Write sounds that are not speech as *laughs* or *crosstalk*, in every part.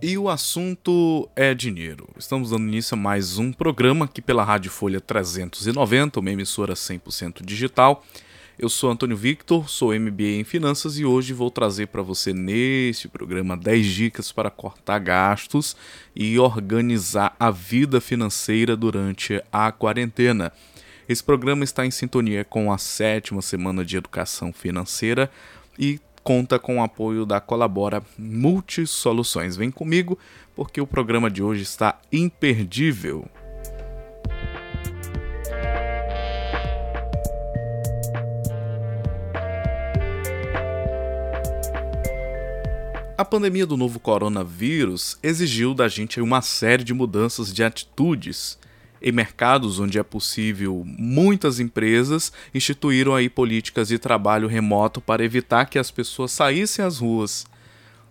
E o assunto é dinheiro. Estamos dando início a mais um programa aqui pela Rádio Folha 390, uma emissora 100% digital. Eu sou Antônio Victor, sou MBA em Finanças e hoje vou trazer para você neste programa 10 dicas para cortar gastos e organizar a vida financeira durante a quarentena. Esse programa está em sintonia com a sétima semana de educação financeira e conta com o apoio da Colabora Multisoluções. Vem comigo porque o programa de hoje está imperdível. A pandemia do novo coronavírus exigiu da gente uma série de mudanças de atitudes em mercados onde é possível, muitas empresas instituíram aí políticas de trabalho remoto para evitar que as pessoas saíssem às ruas.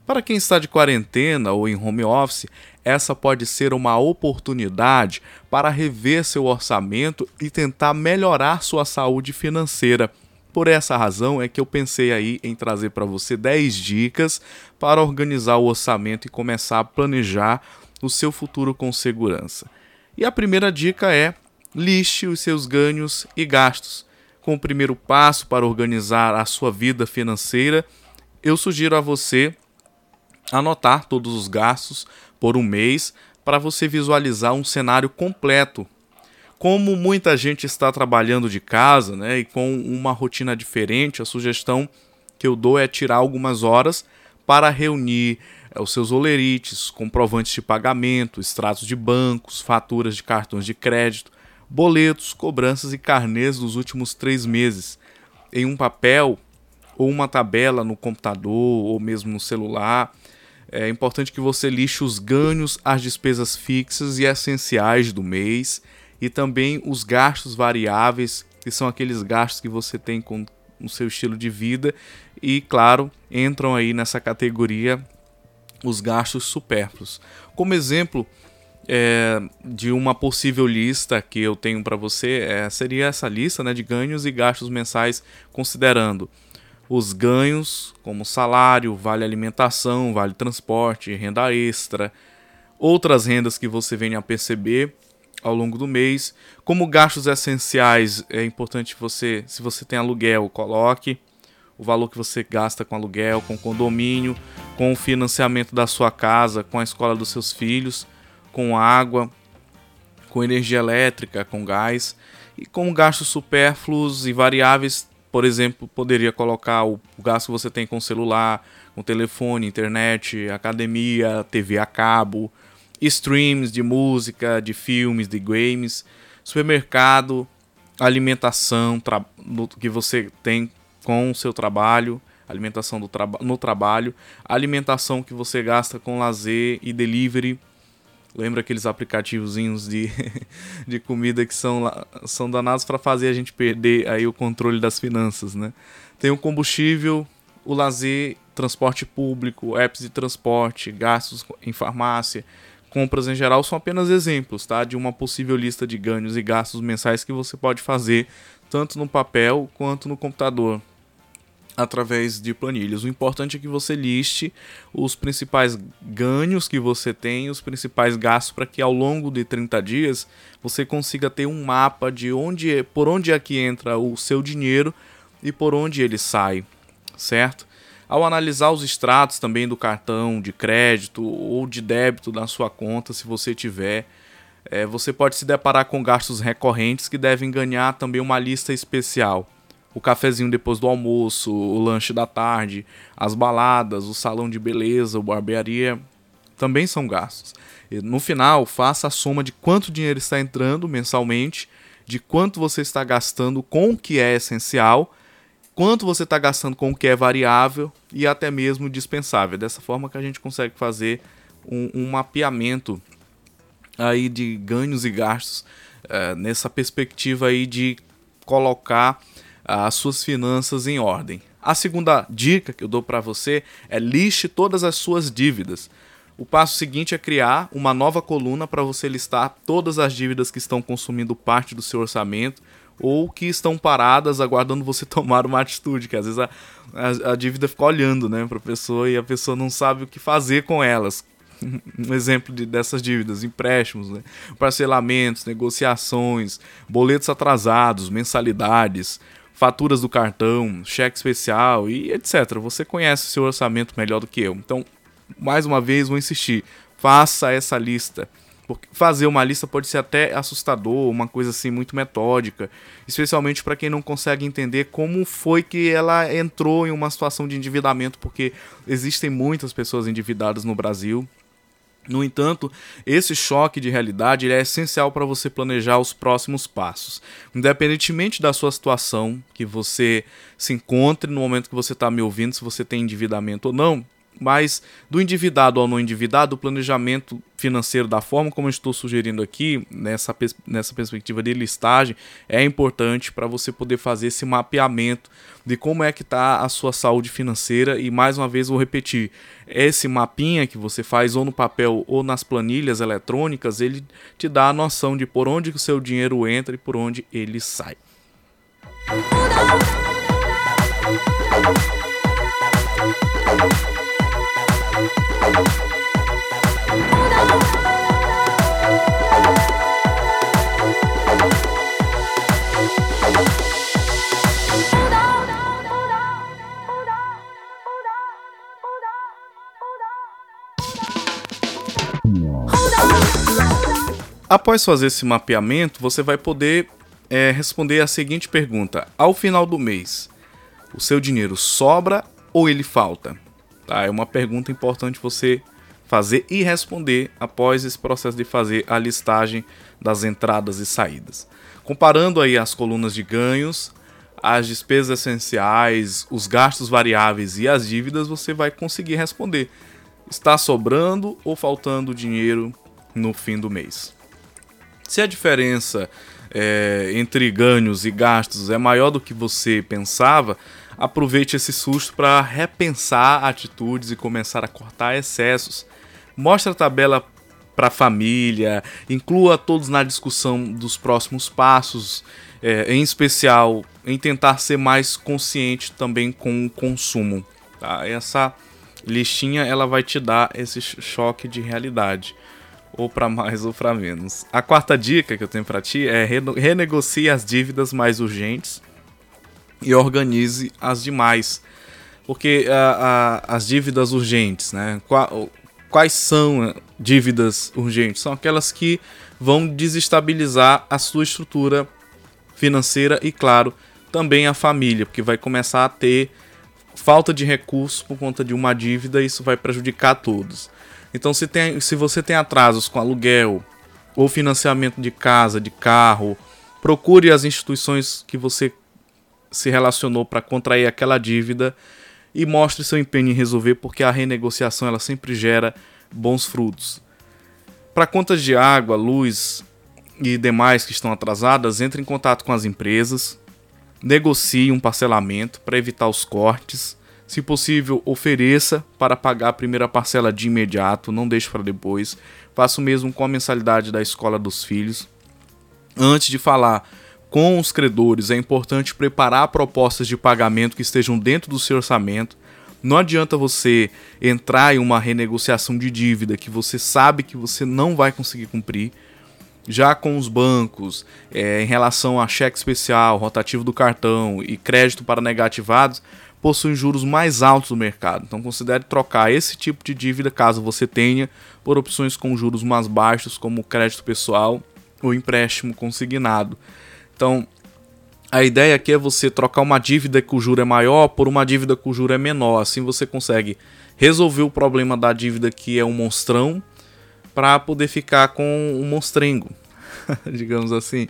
Para quem está de quarentena ou em home office, essa pode ser uma oportunidade para rever seu orçamento e tentar melhorar sua saúde financeira. Por essa razão é que eu pensei aí em trazer para você 10 dicas para organizar o orçamento e começar a planejar o seu futuro com segurança. E a primeira dica é liste os seus ganhos e gastos. Com o primeiro passo para organizar a sua vida financeira, eu sugiro a você anotar todos os gastos por um mês para você visualizar um cenário completo. Como muita gente está trabalhando de casa né, e com uma rotina diferente, a sugestão que eu dou é tirar algumas horas para reunir os seus olerites, comprovantes de pagamento, extratos de bancos, faturas de cartões de crédito, boletos, cobranças e carnês dos últimos três meses, em um papel ou uma tabela no computador ou mesmo no celular. É importante que você lixe os ganhos, as despesas fixas e essenciais do mês e também os gastos variáveis, que são aqueles gastos que você tem com o seu estilo de vida e, claro, entram aí nessa categoria os gastos supérfluos. Como exemplo é, de uma possível lista que eu tenho para você, é, seria essa lista né, de ganhos e gastos mensais, considerando os ganhos, como salário, vale alimentação, vale transporte, renda extra, outras rendas que você venha a perceber ao longo do mês. Como gastos essenciais, é importante você, se você tem aluguel, coloque o valor que você gasta com aluguel, com condomínio, com o financiamento da sua casa, com a escola dos seus filhos, com água, com energia elétrica, com gás e com gastos supérfluos e variáveis, por exemplo, poderia colocar o gasto que você tem com celular, com telefone, internet, academia, TV a cabo, streams de música, de filmes, de games, supermercado, alimentação que você tem com o seu trabalho, alimentação do traba no trabalho, alimentação que você gasta com lazer e delivery. Lembra aqueles aplicativozinhos de, *laughs* de comida que são, são danados para fazer a gente perder aí o controle das finanças, né? Tem o combustível, o lazer, transporte público, apps de transporte, gastos em farmácia, compras em geral são apenas exemplos, tá? De uma possível lista de ganhos e gastos mensais que você pode fazer tanto no papel quanto no computador através de planilhas. O importante é que você liste os principais ganhos que você tem, os principais gastos para que ao longo de 30 dias você consiga ter um mapa de onde é, por onde é que entra o seu dinheiro e por onde ele sai, certo? Ao analisar os extratos também do cartão de crédito ou de débito da sua conta, se você tiver, é, você pode se deparar com gastos recorrentes que devem ganhar também uma lista especial o cafezinho depois do almoço, o lanche da tarde, as baladas, o salão de beleza, o barbearia, também são gastos. No final, faça a soma de quanto dinheiro está entrando mensalmente, de quanto você está gastando com o que é essencial, quanto você está gastando com o que é variável e até mesmo dispensável. Dessa forma que a gente consegue fazer um, um mapeamento aí de ganhos e gastos uh, nessa perspectiva aí de colocar as suas finanças em ordem. A segunda dica que eu dou para você é liste todas as suas dívidas. O passo seguinte é criar uma nova coluna para você listar todas as dívidas que estão consumindo parte do seu orçamento ou que estão paradas aguardando você *laughs* tomar uma atitude, que às vezes a, a, a dívida fica olhando né, para a pessoa e a pessoa não sabe o que fazer com elas. *laughs* um exemplo de, dessas dívidas, empréstimos, né? parcelamentos, negociações, boletos atrasados, mensalidades, faturas do cartão, cheque especial e etc. Você conhece o seu orçamento melhor do que eu. Então, mais uma vez, vou insistir: faça essa lista. Porque fazer uma lista pode ser até assustador, uma coisa assim muito metódica, especialmente para quem não consegue entender como foi que ela entrou em uma situação de endividamento, porque existem muitas pessoas endividadas no Brasil. No entanto, esse choque de realidade é essencial para você planejar os próximos passos. Independentemente da sua situação, que você se encontre no momento que você está me ouvindo, se você tem endividamento ou não, mas do endividado ao não endividado, o planejamento financeiro da forma como eu estou sugerindo aqui, nessa, nessa perspectiva de listagem, é importante para você poder fazer esse mapeamento de como é que está a sua saúde financeira e mais uma vez vou repetir, esse mapinha que você faz ou no papel ou nas planilhas eletrônicas, ele te dá a noção de por onde o seu dinheiro entra e por onde ele sai. Após fazer esse mapeamento, você vai poder é, responder a seguinte pergunta: ao final do mês, o seu dinheiro sobra ou ele falta? Tá? É uma pergunta importante você fazer e responder após esse processo de fazer a listagem das entradas e saídas. Comparando aí as colunas de ganhos, as despesas essenciais, os gastos variáveis e as dívidas, você vai conseguir responder. Está sobrando ou faltando dinheiro no fim do mês? Se a diferença é, entre ganhos e gastos é maior do que você pensava, aproveite esse susto para repensar atitudes e começar a cortar excessos. Mostre a tabela para a família, inclua todos na discussão dos próximos passos, é, em especial em tentar ser mais consciente também com o consumo. Tá? Essa listinha ela vai te dar esse choque de realidade ou para mais ou para menos. A quarta dica que eu tenho para ti é renegocie as dívidas mais urgentes e organize as demais. Porque uh, uh, as dívidas urgentes, né? quais são dívidas urgentes? São aquelas que vão desestabilizar a sua estrutura financeira e, claro, também a família, porque vai começar a ter falta de recursos por conta de uma dívida e isso vai prejudicar todos. Então, se, tem, se você tem atrasos com aluguel ou financiamento de casa, de carro, procure as instituições que você se relacionou para contrair aquela dívida e mostre seu empenho em resolver, porque a renegociação ela sempre gera bons frutos. Para contas de água, luz e demais que estão atrasadas, entre em contato com as empresas, negocie um parcelamento para evitar os cortes se possível, ofereça para pagar a primeira parcela de imediato, não deixe para depois. Faça o mesmo com a mensalidade da escola dos filhos. Antes de falar com os credores, é importante preparar propostas de pagamento que estejam dentro do seu orçamento. Não adianta você entrar em uma renegociação de dívida que você sabe que você não vai conseguir cumprir. Já com os bancos, é, em relação a cheque especial, rotativo do cartão e crédito para negativados, possuem juros mais altos do mercado. Então considere trocar esse tipo de dívida, caso você tenha, por opções com juros mais baixos, como crédito pessoal ou empréstimo consignado. Então, a ideia aqui é você trocar uma dívida que o juro é maior por uma dívida que o juro é menor. Assim você consegue resolver o problema da dívida que é um monstrão para poder ficar com um monstrengo, *laughs* digamos assim.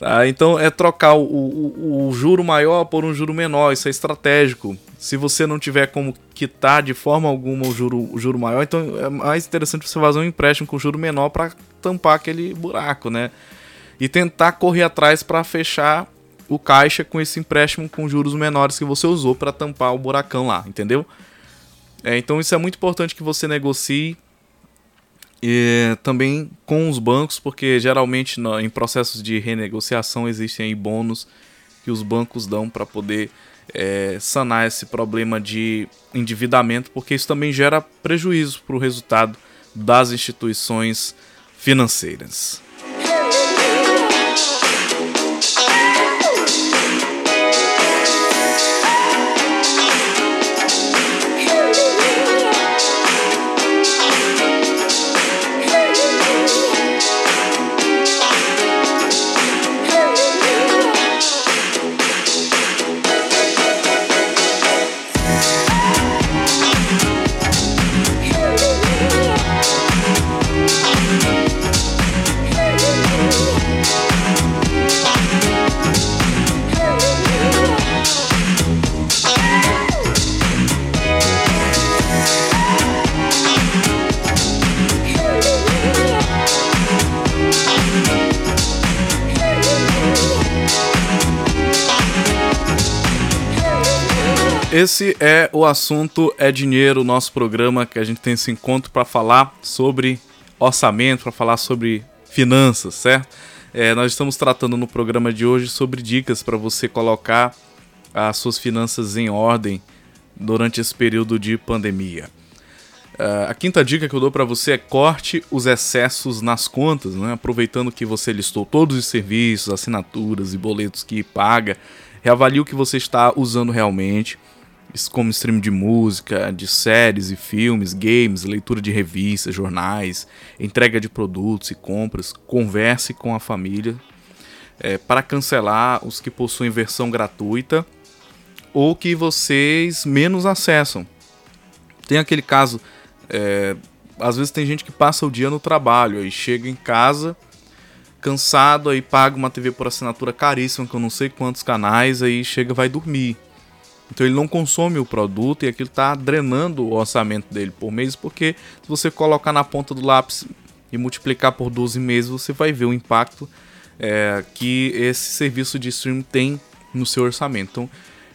Tá? Então é trocar o, o, o, juro maior por um juro menor, isso é estratégico. Se você não tiver como quitar de forma alguma o juro, o juro maior, então é mais interessante você fazer um empréstimo com juro menor para tampar aquele buraco, né? E tentar correr atrás para fechar o caixa com esse empréstimo com juros menores que você usou para tampar o buracão lá, entendeu? É, então isso é muito importante que você negocie e também com os bancos, porque geralmente no, em processos de renegociação existem bônus que os bancos dão para poder é, sanar esse problema de endividamento, porque isso também gera prejuízo para o resultado das instituições financeiras. Esse é o assunto é dinheiro, nosso programa que a gente tem esse encontro para falar sobre orçamento, para falar sobre finanças, certo? É, nós estamos tratando no programa de hoje sobre dicas para você colocar as suas finanças em ordem durante esse período de pandemia. Uh, a quinta dica que eu dou para você é corte os excessos nas contas, né? aproveitando que você listou todos os serviços, assinaturas e boletos que paga, reavalie o que você está usando realmente como stream de música, de séries e filmes, games, leitura de revistas, jornais, entrega de produtos e compras, converse com a família é, para cancelar os que possuem versão gratuita ou que vocês menos acessam. Tem aquele caso, é, às vezes tem gente que passa o dia no trabalho e chega em casa cansado, aí paga uma TV por assinatura caríssima, com não sei quantos canais, aí chega vai dormir. Então ele não consome o produto e aquilo está drenando o orçamento dele por mês, porque se você colocar na ponta do lápis e multiplicar por 12 meses, você vai ver o impacto é, que esse serviço de streaming tem no seu orçamento. Então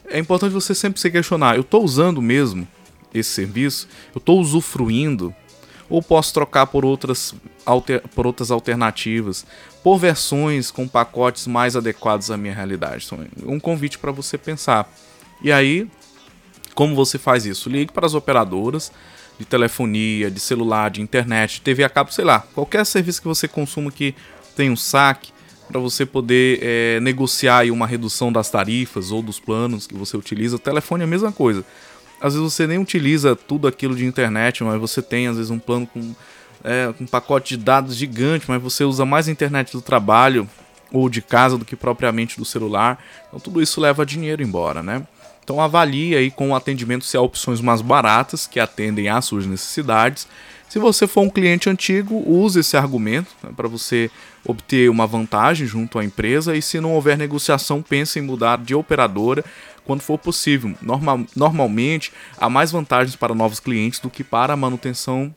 é importante você sempre se questionar: eu estou usando mesmo esse serviço? Eu estou usufruindo? Ou posso trocar por outras, alter, por outras alternativas, por versões com pacotes mais adequados à minha realidade? Então, é um convite para você pensar. E aí, como você faz isso? Ligue para as operadoras de telefonia, de celular, de internet, TV a cabo, sei lá, qualquer serviço que você consuma que tem um saque para você poder é, negociar uma redução das tarifas ou dos planos que você utiliza. O telefone é a mesma coisa. Às vezes você nem utiliza tudo aquilo de internet, mas você tem às vezes um plano com é, um pacote de dados gigante, mas você usa mais internet do trabalho ou de casa do que propriamente do celular. Então tudo isso leva dinheiro embora, né? Então avalie aí com o atendimento se há opções mais baratas que atendem às suas necessidades. Se você for um cliente antigo, use esse argumento né, para você obter uma vantagem junto à empresa e se não houver negociação, pense em mudar de operadora quando for possível. Normal, normalmente há mais vantagens para novos clientes do que para a manutenção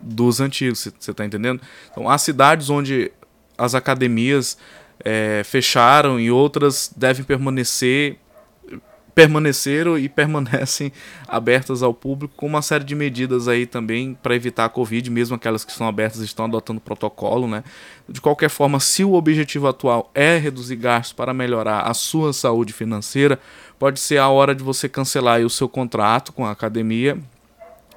dos antigos, você está entendendo? Então há cidades onde as academias é, fecharam e outras devem permanecer permaneceram e *laughs* permanecem abertas ao público com uma série de medidas aí também para evitar a Covid, mesmo aquelas que estão abertas estão adotando protocolo, né? De qualquer forma, se o objetivo atual é reduzir gastos para melhorar a sua saúde financeira, pode ser a hora de você cancelar o seu contrato com a academia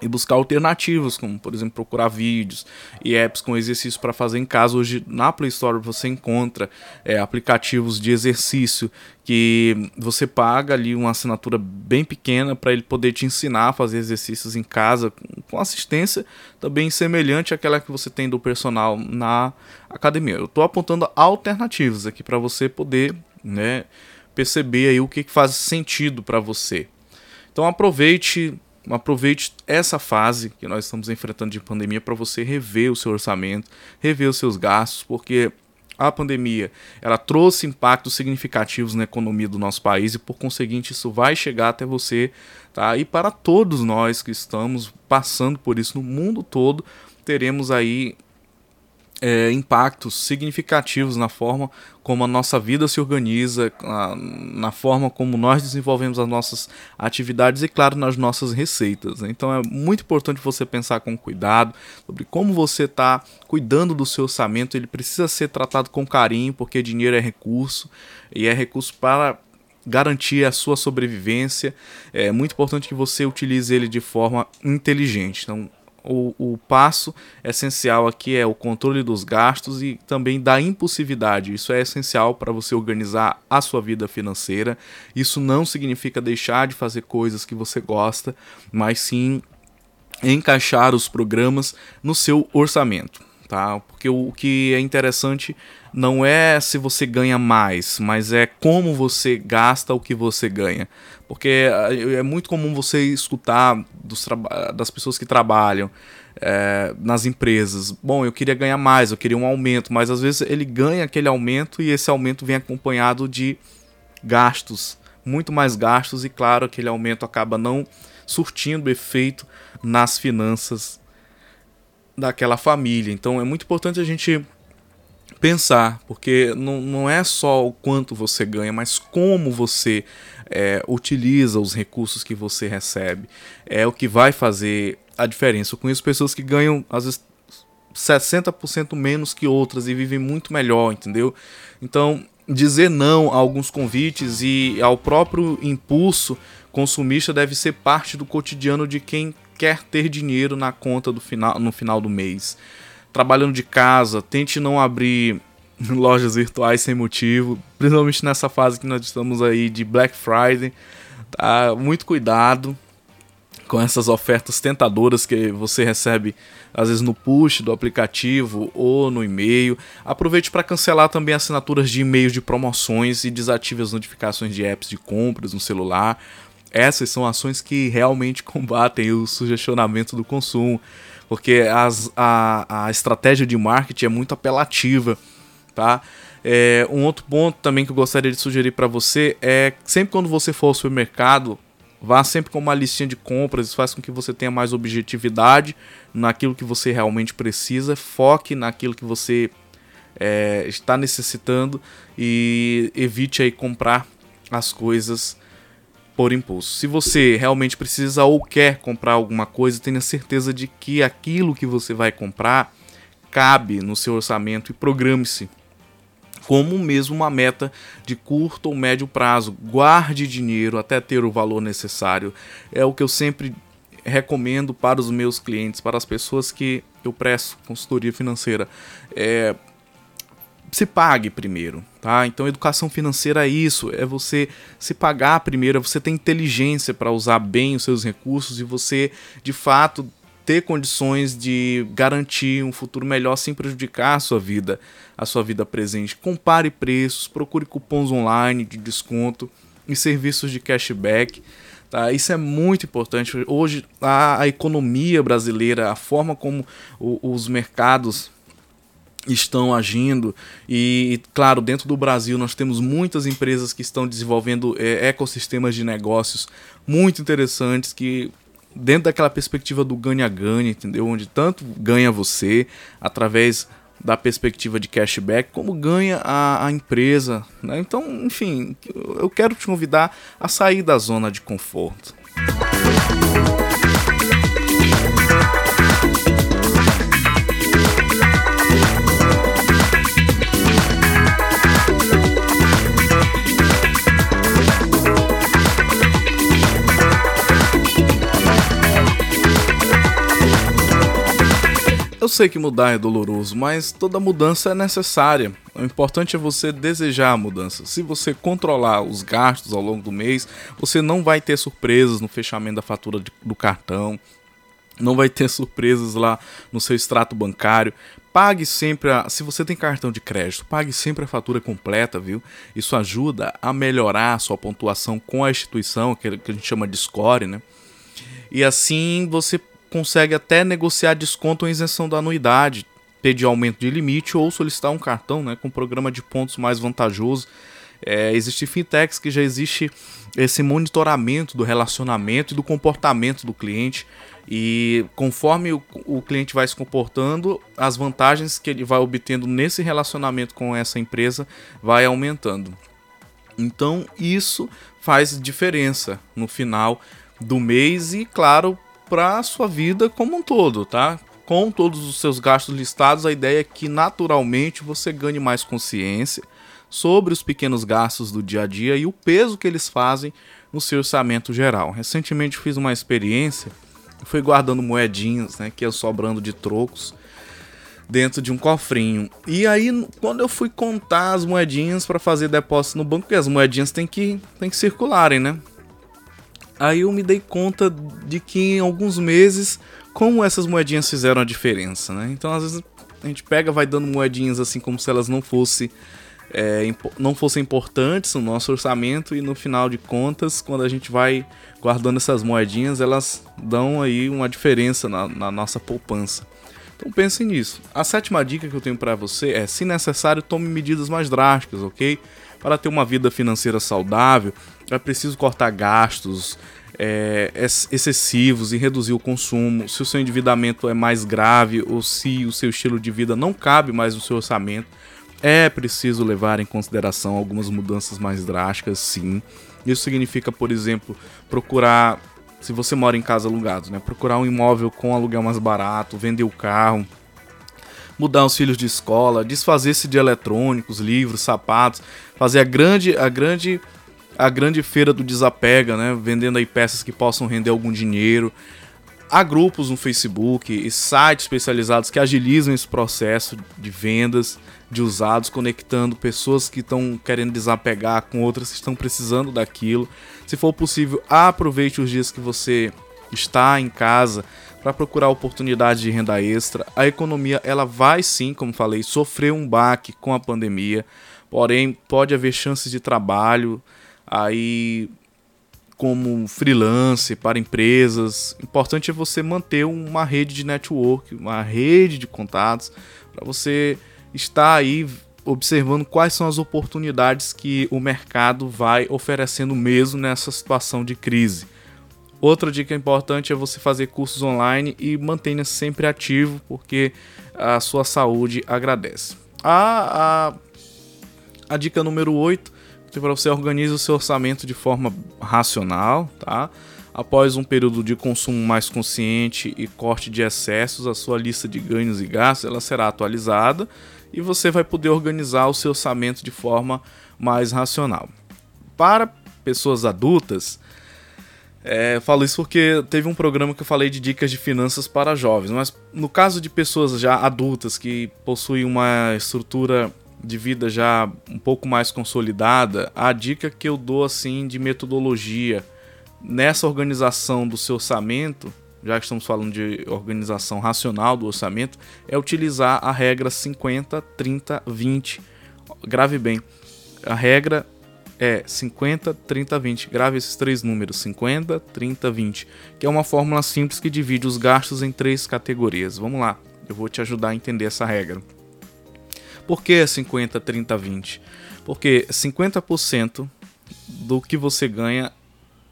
e buscar alternativas, como por exemplo procurar vídeos e apps com exercícios para fazer em casa. Hoje na Play Store você encontra é, aplicativos de exercício que você paga ali uma assinatura bem pequena para ele poder te ensinar a fazer exercícios em casa com assistência também semelhante àquela que você tem do personal na academia. Eu estou apontando alternativas aqui para você poder né, perceber aí o que, que faz sentido para você. Então aproveite aproveite essa fase que nós estamos enfrentando de pandemia para você rever o seu orçamento, rever os seus gastos, porque a pandemia ela trouxe impactos significativos na economia do nosso país e por conseguinte isso vai chegar até você, tá? E para todos nós que estamos passando por isso no mundo todo, teremos aí é, impactos significativos na forma como a nossa vida se organiza, na forma como nós desenvolvemos as nossas atividades e, claro, nas nossas receitas. Né? Então é muito importante você pensar com cuidado sobre como você está cuidando do seu orçamento. Ele precisa ser tratado com carinho, porque dinheiro é recurso e é recurso para garantir a sua sobrevivência. É muito importante que você utilize ele de forma inteligente. Então, o, o passo essencial aqui é o controle dos gastos e também da impulsividade. Isso é essencial para você organizar a sua vida financeira. Isso não significa deixar de fazer coisas que você gosta, mas sim encaixar os programas no seu orçamento, tá? Porque o que é interessante não é se você ganha mais, mas é como você gasta o que você ganha. Porque é, é muito comum você escutar dos das pessoas que trabalham é, nas empresas. Bom, eu queria ganhar mais, eu queria um aumento, mas às vezes ele ganha aquele aumento e esse aumento vem acompanhado de gastos, muito mais gastos, e claro, aquele aumento acaba não surtindo efeito nas finanças daquela família. Então é muito importante a gente pensar, porque não, não é só o quanto você ganha, mas como você é, utiliza os recursos que você recebe. É o que vai fazer a diferença. Eu conheço pessoas que ganham, às vezes, 60% menos que outras e vivem muito melhor, entendeu? Então, dizer não a alguns convites e ao próprio impulso consumista deve ser parte do cotidiano de quem quer ter dinheiro na conta do final, no final do mês trabalhando de casa, tente não abrir *laughs* lojas virtuais sem motivo, principalmente nessa fase que nós estamos aí de Black Friday. Tá? Muito cuidado com essas ofertas tentadoras que você recebe às vezes no push do aplicativo ou no e-mail. Aproveite para cancelar também assinaturas de e-mails de promoções e desative as notificações de apps de compras no celular. Essas são ações que realmente *laughs* combatem o sugestionamento do consumo porque as, a, a estratégia de marketing é muito apelativa, tá? É, um outro ponto também que eu gostaria de sugerir para você é sempre quando você for ao supermercado, vá sempre com uma listinha de compras, isso faz com que você tenha mais objetividade naquilo que você realmente precisa, foque naquilo que você é, está necessitando e evite aí comprar as coisas por impulso. Se você realmente precisa ou quer comprar alguma coisa, tenha certeza de que aquilo que você vai comprar cabe no seu orçamento e programe-se como mesmo uma meta de curto ou médio prazo. Guarde dinheiro até ter o valor necessário. É o que eu sempre recomendo para os meus clientes, para as pessoas que eu presto consultoria financeira. É, se pague primeiro, tá? Então, educação financeira é isso, é você se pagar primeiro, é você ter inteligência para usar bem os seus recursos e você, de fato, ter condições de garantir um futuro melhor sem prejudicar a sua vida, a sua vida presente. Compare preços, procure cupons online de desconto e serviços de cashback. Tá? Isso é muito importante. Hoje, a, a economia brasileira, a forma como o, os mercados estão agindo. E claro dentro do Brasil nós temos muitas empresas que estão desenvolvendo é, ecossistemas de negócios muito interessantes que dentro daquela perspectiva do ganha-ganha entendeu? Onde tanto ganha você através da perspectiva de cashback como ganha a, a empresa né? então enfim eu quero te convidar a sair da zona de conforto Eu sei que mudar é doloroso, mas toda mudança é necessária. O importante é você desejar a mudança. Se você controlar os gastos ao longo do mês, você não vai ter surpresas no fechamento da fatura do cartão, não vai ter surpresas lá no seu extrato bancário. Pague sempre, a, se você tem cartão de crédito, pague sempre a fatura completa, viu? Isso ajuda a melhorar a sua pontuação com a instituição, que a gente chama de score, né? E assim você consegue até negociar desconto ou isenção da anuidade, pedir aumento de limite ou solicitar um cartão né, com programa de pontos mais vantajoso. É, existe fintechs que já existe esse monitoramento do relacionamento e do comportamento do cliente e conforme o, o, cliente vai se comportando, as vantagens que ele vai obtendo nesse relacionamento com essa empresa vai aumentando. Então isso faz diferença no final do mês e claro para sua vida como um todo, tá? Com todos os seus gastos listados, a ideia é que naturalmente você ganhe mais consciência sobre os pequenos gastos do dia a dia e o peso que eles fazem no seu orçamento geral. Recentemente fiz uma experiência fui guardando moedinhas, né, que ia sobrando de trocos dentro de um cofrinho. E aí, quando eu fui contar as moedinhas para fazer depósito no banco, porque as moedinhas tem que, tem que circularem, né? Aí eu me dei conta de que em alguns meses, como essas moedinhas fizeram a diferença, né? Então, às vezes, a gente pega, vai dando moedinhas assim como se elas não fossem é, não fossem importantes no nosso orçamento e no final de contas, quando a gente vai guardando essas moedinhas, elas dão aí uma diferença na, na nossa poupança. Então pense nisso. A sétima dica que eu tenho para você é, se necessário, tome medidas mais drásticas, ok? Para ter uma vida financeira saudável, é preciso cortar gastos é, excessivos e reduzir o consumo. Se o seu endividamento é mais grave ou se o seu estilo de vida não cabe mais no seu orçamento, é preciso levar em consideração algumas mudanças mais drásticas, sim. Isso significa, por exemplo, procurar se você mora em casa alugado, né? Procurar um imóvel com aluguel mais barato, vender o carro, mudar os filhos de escola, desfazer-se de eletrônicos, livros, sapatos, fazer a grande, a grande, a grande feira do desapega, né? Vendendo aí peças que possam render algum dinheiro. Há grupos no Facebook e sites especializados que agilizam esse processo de vendas de usados, conectando pessoas que estão querendo desapegar com outras que estão precisando daquilo. Se for possível, aproveite os dias que você está em casa para procurar oportunidades de renda extra. A economia ela vai sim, como falei, sofrer um baque com a pandemia, porém pode haver chances de trabalho aí como freelance para empresas. Importante é você manter uma rede de network, uma rede de contatos para você estar aí observando quais são as oportunidades que o mercado vai oferecendo mesmo nessa situação de crise. Outra dica importante é você fazer cursos online e mantenha sempre ativo, porque a sua saúde agradece. A, a, a dica número 8 é para você organizar o seu orçamento de forma racional, tá? Após um período de consumo mais consciente e corte de excessos, a sua lista de ganhos e gastos ela será atualizada e você vai poder organizar o seu orçamento de forma mais racional. Para pessoas adultas, é, falo isso porque teve um programa que eu falei de dicas de finanças para jovens, mas no caso de pessoas já adultas que possuem uma estrutura de vida já um pouco mais consolidada, a dica que eu dou assim de metodologia nessa organização do seu orçamento já que estamos falando de organização racional do orçamento, é utilizar a regra 50, 30, 20. Grave bem. A regra é 50, 30, 20. Grave esses três números: 50, 30, 20. Que é uma fórmula simples que divide os gastos em três categorias. Vamos lá, eu vou te ajudar a entender essa regra. Por que 50, 30, 20? Porque 50% do que você ganha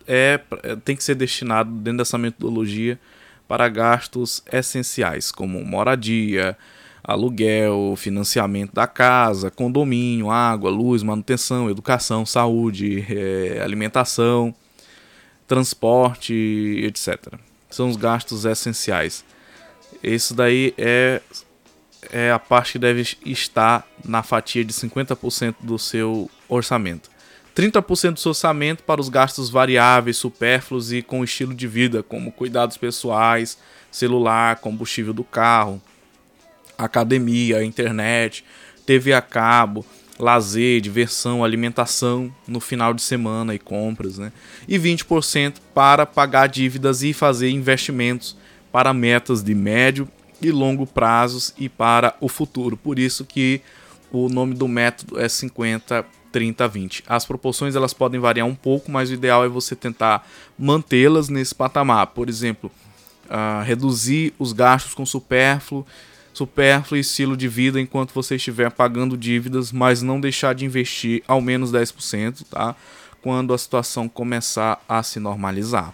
é, tem que ser destinado dentro dessa metodologia para gastos essenciais, como moradia, aluguel, financiamento da casa, condomínio, água, luz, manutenção, educação, saúde, é, alimentação, transporte, etc. São os gastos essenciais. Isso daí é, é a parte que deve estar na fatia de 50% do seu orçamento. 30% do seu orçamento para os gastos variáveis, supérfluos e com estilo de vida, como cuidados pessoais, celular, combustível do carro, academia, internet, TV a cabo, lazer, diversão, alimentação no final de semana e compras, né? E 20% para pagar dívidas e fazer investimentos para metas de médio e longo prazos e para o futuro. Por isso que o nome do método é 50 30 a 20. As proporções elas podem variar um pouco, mas o ideal é você tentar mantê-las nesse patamar. Por exemplo, uh, reduzir os gastos com supérfluo, supérfluo e estilo de vida enquanto você estiver pagando dívidas, mas não deixar de investir ao menos 10%, tá? Quando a situação começar a se normalizar.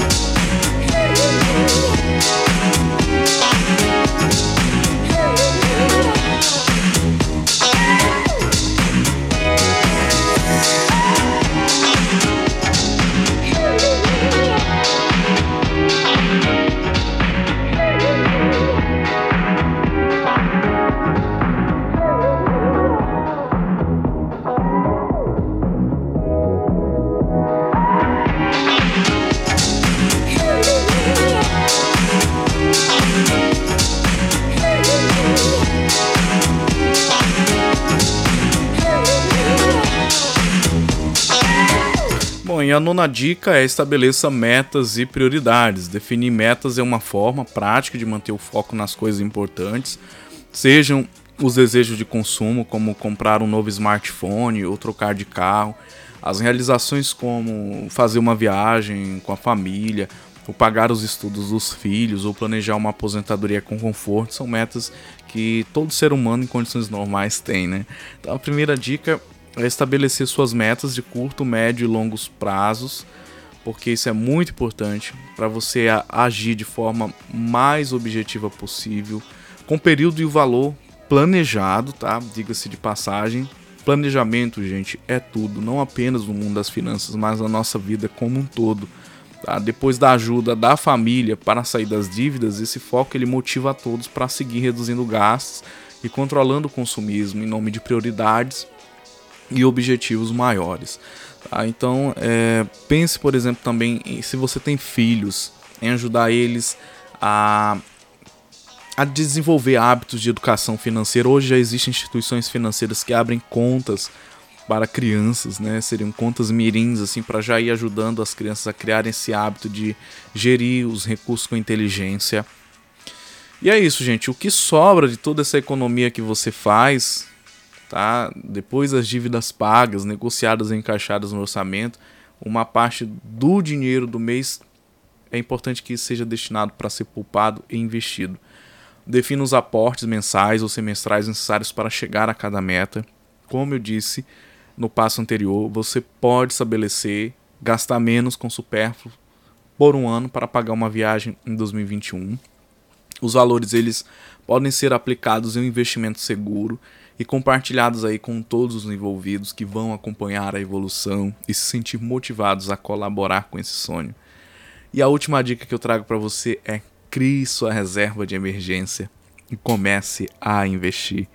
nona dica é estabeleça metas e prioridades. Definir metas é uma forma prática de manter o foco nas coisas importantes, sejam os desejos de consumo, como comprar um novo smartphone ou trocar de carro, as realizações como fazer uma viagem com a família, ou pagar os estudos dos filhos, ou planejar uma aposentadoria com conforto, são metas que todo ser humano em condições normais tem, né? Então a primeira dica é estabelecer suas metas de curto, médio e longos prazos, porque isso é muito importante para você agir de forma mais objetiva possível, com período e o valor planejado, tá? Diga-se de passagem. Planejamento, gente, é tudo, não apenas no mundo das finanças, mas na nossa vida como um todo. Tá? Depois da ajuda da família para sair das dívidas, esse foco ele motiva a todos para seguir reduzindo gastos e controlando o consumismo em nome de prioridades e objetivos maiores. Tá? Então, é, pense, por exemplo, também em, se você tem filhos, em ajudar eles a, a desenvolver hábitos de educação financeira. Hoje já existem instituições financeiras que abrem contas para crianças, né? Seriam contas mirins assim para já ir ajudando as crianças a criarem esse hábito de gerir os recursos com inteligência. E é isso, gente. O que sobra de toda essa economia que você faz tá? Depois das dívidas pagas, negociadas e encaixadas no orçamento, uma parte do dinheiro do mês é importante que seja destinado para ser poupado e investido. Defina os aportes mensais ou semestrais necessários para chegar a cada meta. Como eu disse no passo anterior, você pode estabelecer gastar menos com supérfluo por um ano para pagar uma viagem em 2021. Os valores eles podem ser aplicados em um investimento seguro e compartilhados aí com todos os envolvidos que vão acompanhar a evolução e se sentir motivados a colaborar com esse sonho. E a última dica que eu trago para você é crie sua reserva de emergência e comece a investir.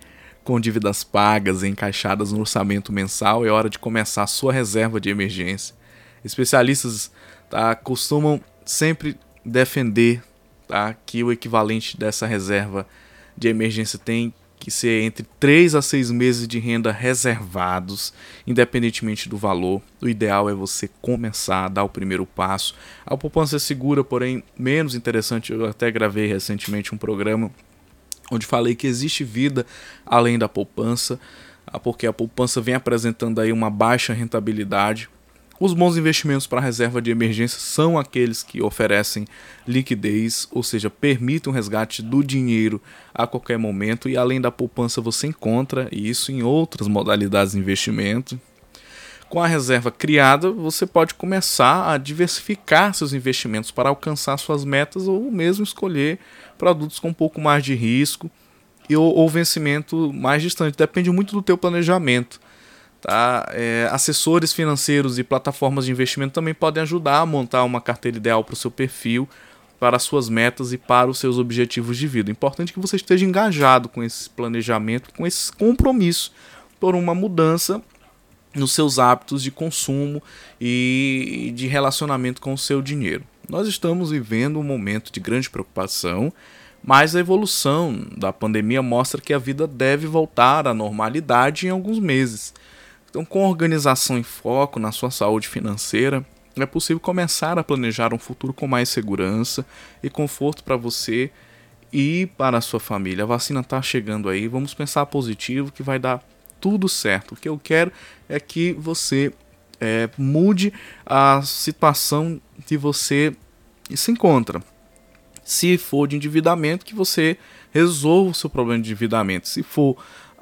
Com dívidas pagas e encaixadas no orçamento mensal, é hora de começar a sua reserva de emergência. Especialistas tá, costumam sempre defender tá, que o equivalente dessa reserva de emergência tem que ser entre 3 a 6 meses de renda reservados, independentemente do valor. O ideal é você começar a dar o primeiro passo. A poupança é segura, porém menos interessante. Eu até gravei recentemente um programa onde falei que existe vida além da poupança, porque a poupança vem apresentando aí uma baixa rentabilidade os bons investimentos para reserva de emergência são aqueles que oferecem liquidez, ou seja, permitem o resgate do dinheiro a qualquer momento e além da poupança você encontra isso em outras modalidades de investimento. Com a reserva criada, você pode começar a diversificar seus investimentos para alcançar suas metas ou mesmo escolher produtos com um pouco mais de risco ou, ou vencimento mais distante. Depende muito do teu planejamento. Tá? É, assessores financeiros e plataformas de investimento também podem ajudar a montar uma carteira ideal para o seu perfil, para as suas metas e para os seus objetivos de vida. Importante que você esteja engajado com esse planejamento, com esse compromisso por uma mudança nos seus hábitos de consumo e de relacionamento com o seu dinheiro. Nós estamos vivendo um momento de grande preocupação, mas a evolução da pandemia mostra que a vida deve voltar à normalidade em alguns meses. Então, com organização e foco na sua saúde financeira, é possível começar a planejar um futuro com mais segurança e conforto para você e para a sua família. A vacina está chegando aí, vamos pensar positivo que vai dar tudo certo. O que eu quero é que você é, mude a situação que você se encontra. Se for de endividamento, que você resolva o seu problema de endividamento. Se for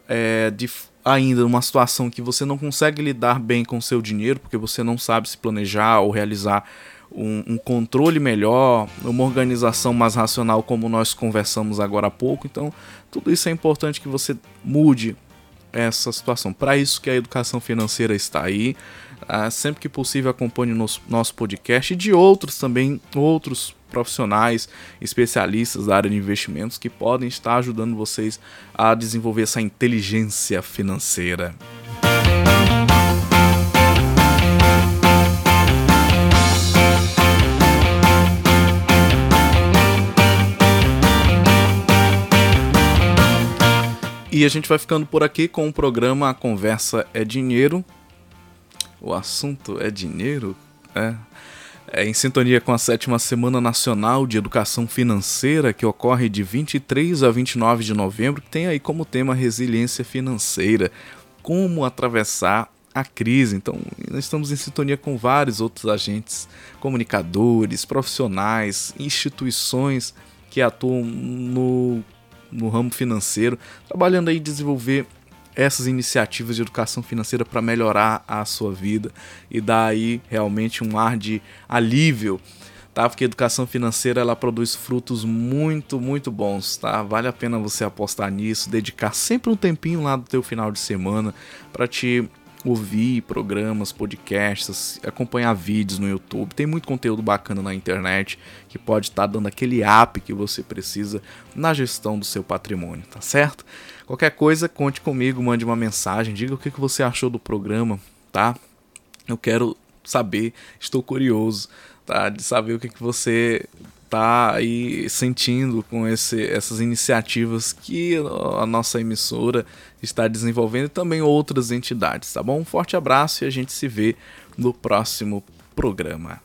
é, de ainda uma situação que você não consegue lidar bem com seu dinheiro, porque você não sabe se planejar ou realizar um, um, controle melhor, uma organização mais racional, como nós conversamos agora há pouco. Então, tudo isso é importante que você mude essa situação. Para isso que a educação financeira está aí. Ah, sempre que possível, acompanhe nosso, nosso podcast e de outros também, outros profissionais, especialistas da área de investimentos que podem estar ajudando vocês a desenvolver essa inteligência financeira. E a gente vai ficando por aqui com o programa A Conversa é Dinheiro. O assunto é dinheiro? É, em sintonia com a sétima Semana Nacional de Educação Financeira, que ocorre de 23 a 29 de novembro, que tem aí como tema resiliência financeira, como atravessar a crise. Então, nós estamos em sintonia com vários outros agentes, comunicadores, profissionais, instituições que atuam no, no ramo financeiro, trabalhando aí desenvolver essas iniciativas de educação financeira para melhorar a sua vida e dar aí realmente um ar de alívio, tá? Porque a educação financeira ela produz frutos muito, muito bons, tá? Vale a pena você apostar nisso, dedicar sempre um tempinho lá do teu final de semana para te ouvir programas, podcasts, acompanhar vídeos no YouTube. Tem muito conteúdo bacana na internet que pode estar tá dando aquele app que você precisa na gestão do seu patrimônio, tá certo? Qualquer coisa, conte comigo, mande uma mensagem, diga o que você achou do programa, tá? Eu quero saber, estou curioso, tá? De saber o que você tá aí sentindo com esse, essas iniciativas que a nossa emissora está desenvolvendo e também outras entidades, tá bom? Um forte abraço e a gente se vê no próximo programa.